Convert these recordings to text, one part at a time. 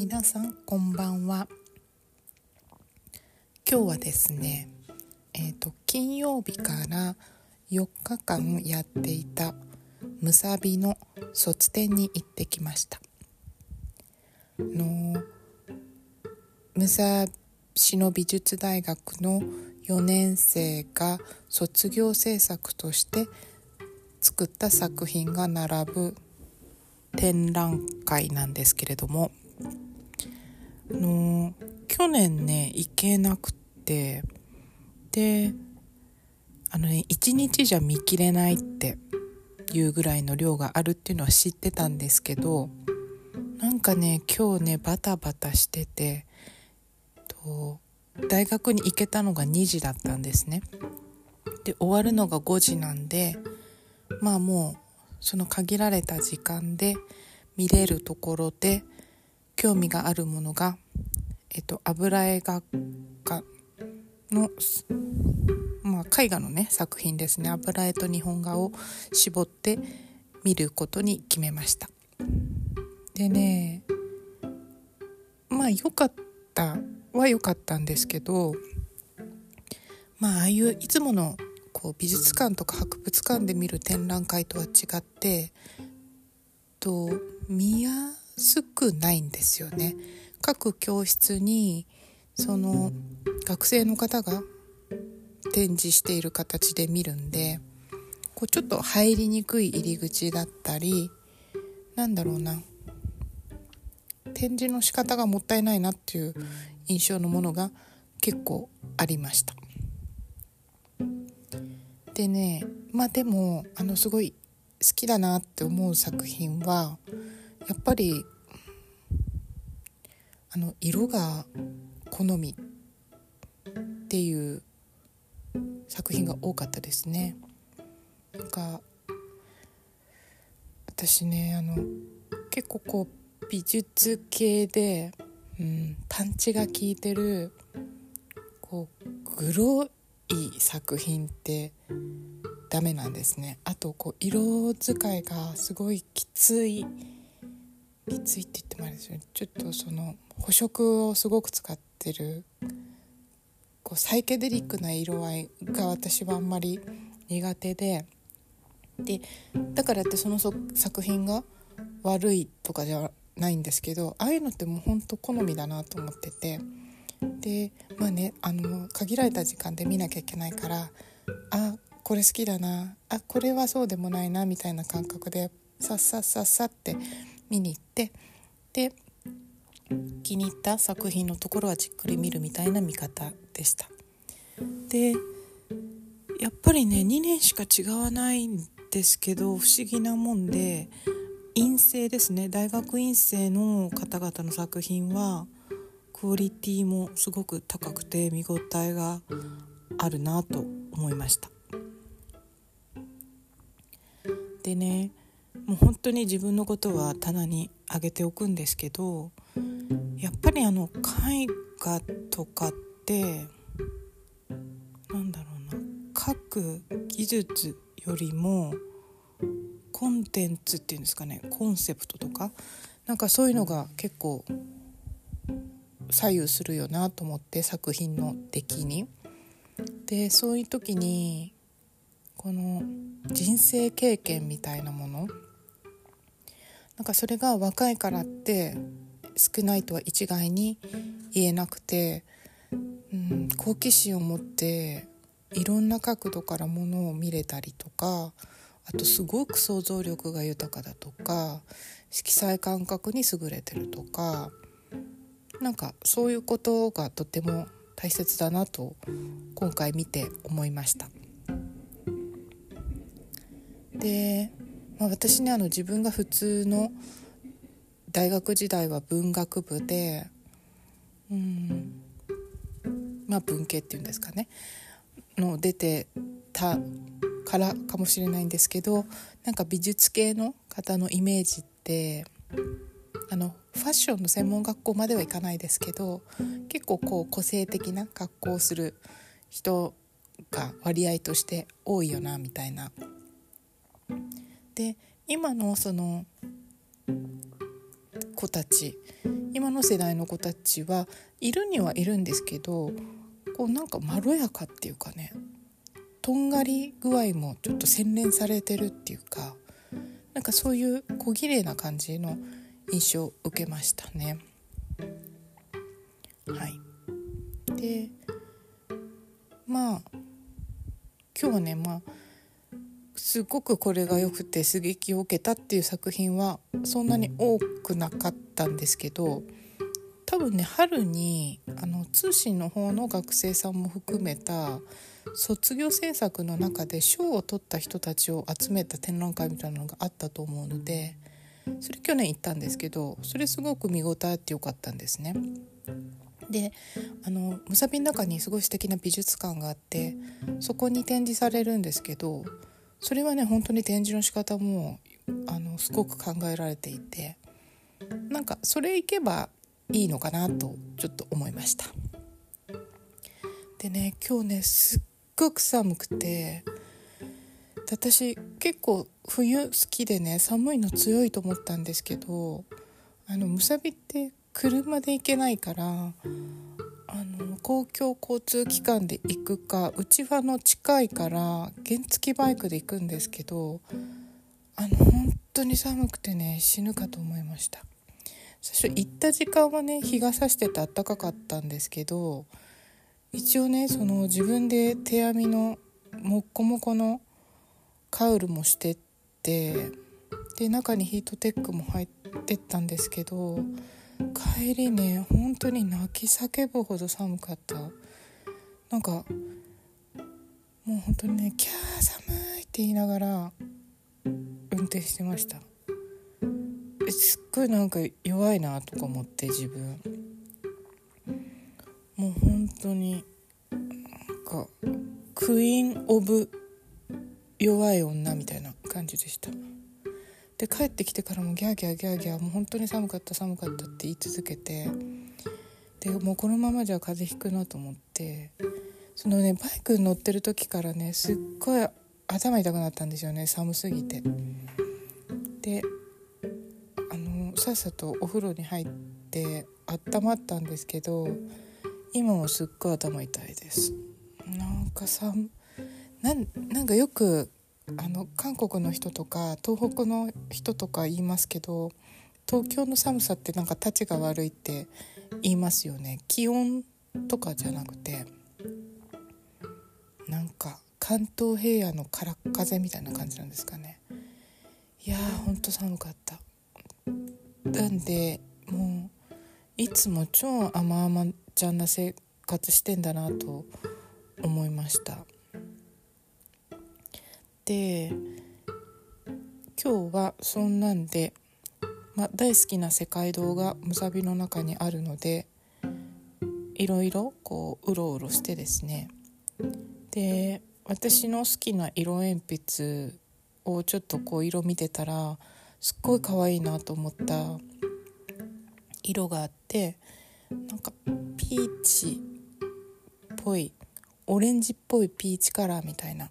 皆さんこんばんは。今日はですねえっ、ー、と金曜日から4日間やっていたむさびの卒展に行ってきました。のむさしの美術大学の4年生が卒業制作として作った作品が並ぶ展覧会なんですけれどもの去年ね行けなくってであのね1日じゃ見切れないっていうぐらいの量があるっていうのは知ってたんですけどなんかね今日ねバタバタしててと大学に行けたのが2時だったんですね。で終わるのが5時なんでまあもうその限られた時間で見れるところで興味があるものが、えっと、油絵画家の、まあ、絵画のね作品ですね。油絵と日本画を絞って見ることに決めました。でねまあ良かったは良かったんですけどまあああいういつものこう美術館とか博物館で見る展覧会とは違ってと見やすくないんですよね。各教室にその学生の方が展示している形で見るんでこうちょっと入りにくい入り口だったりなんだろうな展示の仕方がもったいないなっていう印象のものが結構ありましたでねまあでもあのすごい好きだなって思う作品はやっぱりあの色が好みっていう作品が多かったですね。なんか私ねあの結構こう美術系で、うん、パンチが効いてるこうグロい作品ってダメなんですねあとこう色使いがすごいきついきついって言ってもあれですよね。ちょっとその補色をすごく使ってるこうサイケデリックな色合いが私はあんまり苦手で。でだからってその作品が悪いとかじゃないんですけどああいうのってもうほんと好みだなと思ってて。でまあねあの限られた時間で見なきゃいけないからあこれ好きだなあこれはそうでもないなみたいな感覚でさっさっさっさって見に行ってで気に入った作品のところはじっくり見るみたいな見方でした。でやっぱりね2年しか違わないんですけど不思議なもんで院生ですね大学院生の方々の作品はクオリティもすごく高くて見応えがあるなと思いましたでねもう本当に自分のことは棚に上げておくんですけどやっぱりあの絵画とかってなんだろうな書く技術よりもコンテンツっていうんですかねコンセプトとかなんかそういうのが結構左右するよなと思って作品の出来に。でそういう時にこの人生経験みたいなものなんかそれが若いからって少ないとは一概に言えなくて、うん、好奇心を持っていろんな角度からものを見れたりとかあとすごく想像力が豊かだとか色彩感覚に優れてるとかなんかそういうことがとても大切だなと今回見て思いました。で、まあ、私ねあの自分が普通の大学時代は文学部でうんまあ文系っていうんですかねの出てたからかもしれないんですけどなんか美術系の方のイメージってあのファッションの専門学校まではいかないですけど結構こう個性的な格好をする人が割合として多いよなみたいな。で今のその子たち今の世代の子たちはいるにはいるんですけどこうなんかまろやかっていうかねとんがり具合もちょっと洗練されてるっていうかなんかそういう小綺麗な感じの印象を受けましたね。はいでまあ今日はねまあすごくこれが良くて刺激を受けたっていう作品はそんなに多くなかったんですけど多分ね春にあの通信の方の学生さんも含めた卒業制作の中で賞を取った人たちを集めた展覧会みたいなのがあったと思うのでそれ去年行ったんですけどそれすごく見応えあってよかったんですね。であのむさびの中にすごい素敵な美術館があってそこに展示されるんですけどそれはね本当に展示の仕方もあのすごく考えられていてなんかそれ行けばいいのかなとちょっと思いました。でね今日ねすっごく寒くて私結構冬好きでね寒いの強いと思ったんですけどあのむさびって車で行けないからあの公共交通機関で行くかうちはの近いから原付バイクで行くんですけどあの本当に寒くてね死ぬかと思いました。最初行った時間はね日が差してて暖かかったんですけど一応ねその自分で手編みのもっこもこのカウルもしてってで中にヒートテックも入ってったんですけど帰りね本当に泣き叫ぶほど寒かった。なんかもう本当にね「キャー寒い」って言いながら運転してました。すっごいなんか弱いなとか思って自分。もう本当になんかクイーン・オブ弱い女みたいな感じでした。で帰ってきてからもギャーギャーギャーギャーもう本当に寒かった寒かったって言い続けてでもうこのままじゃ風邪ひくなと思ってそのねバイクに乗ってる時からねすっごい頭痛くなったんですよね寒すぎて。であのさっさとお風呂に入って温まったんですけど今もすっごい頭痛いです。なんかさなんかよくあの韓国の人とか東北の人とか言いますけど東京の寒さってなんかたちが悪いって言いますよね。気温とかじゃなくてなんか関東平野の空っ風みたいな感じなんですかね。いやーほんと寒かった。なんでもういつも超甘々ちゃんな生活してんだなと思いました。で今日はそんなんで、ま大好きな世界堂がむさびの中にあるのでいろいろこううろうろしてですね。で私の好きな色鉛筆をちょっとこう色見てたらすっごい可愛いなと思った色があってなんかピーチっぽいオレンジっぽいピーチカラーみたいな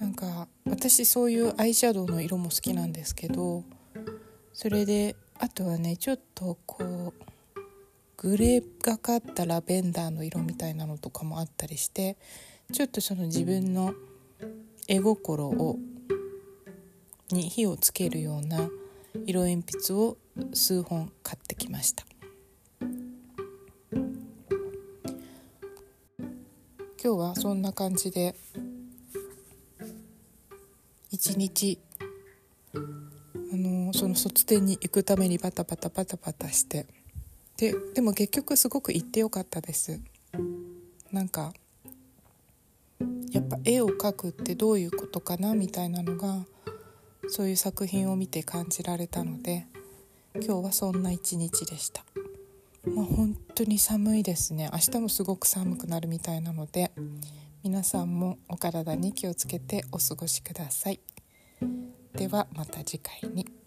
なんか私そういうアイシャドウの色も好きなんですけどそれであとはねちょっとこうグレーがかったラベンダーの色みたいなのとかもあったりしてちょっとその自分の絵心をに火をつけるような色鉛筆を数本買ってきました。今日はそんな感じで一日。あのその卒展に行くためにバタバタバタバタして。ででも結局すごく行ってよかったです。なんかやっぱ絵を描くってどういうことかなみたいなのがそういう作品を見て感じられたので今日はそんな一日でした。まあ本当に寒いですね。明日もすごく寒くなるみたいなので皆さんもお体に気をつけてお過ごしください。ではまた次回に。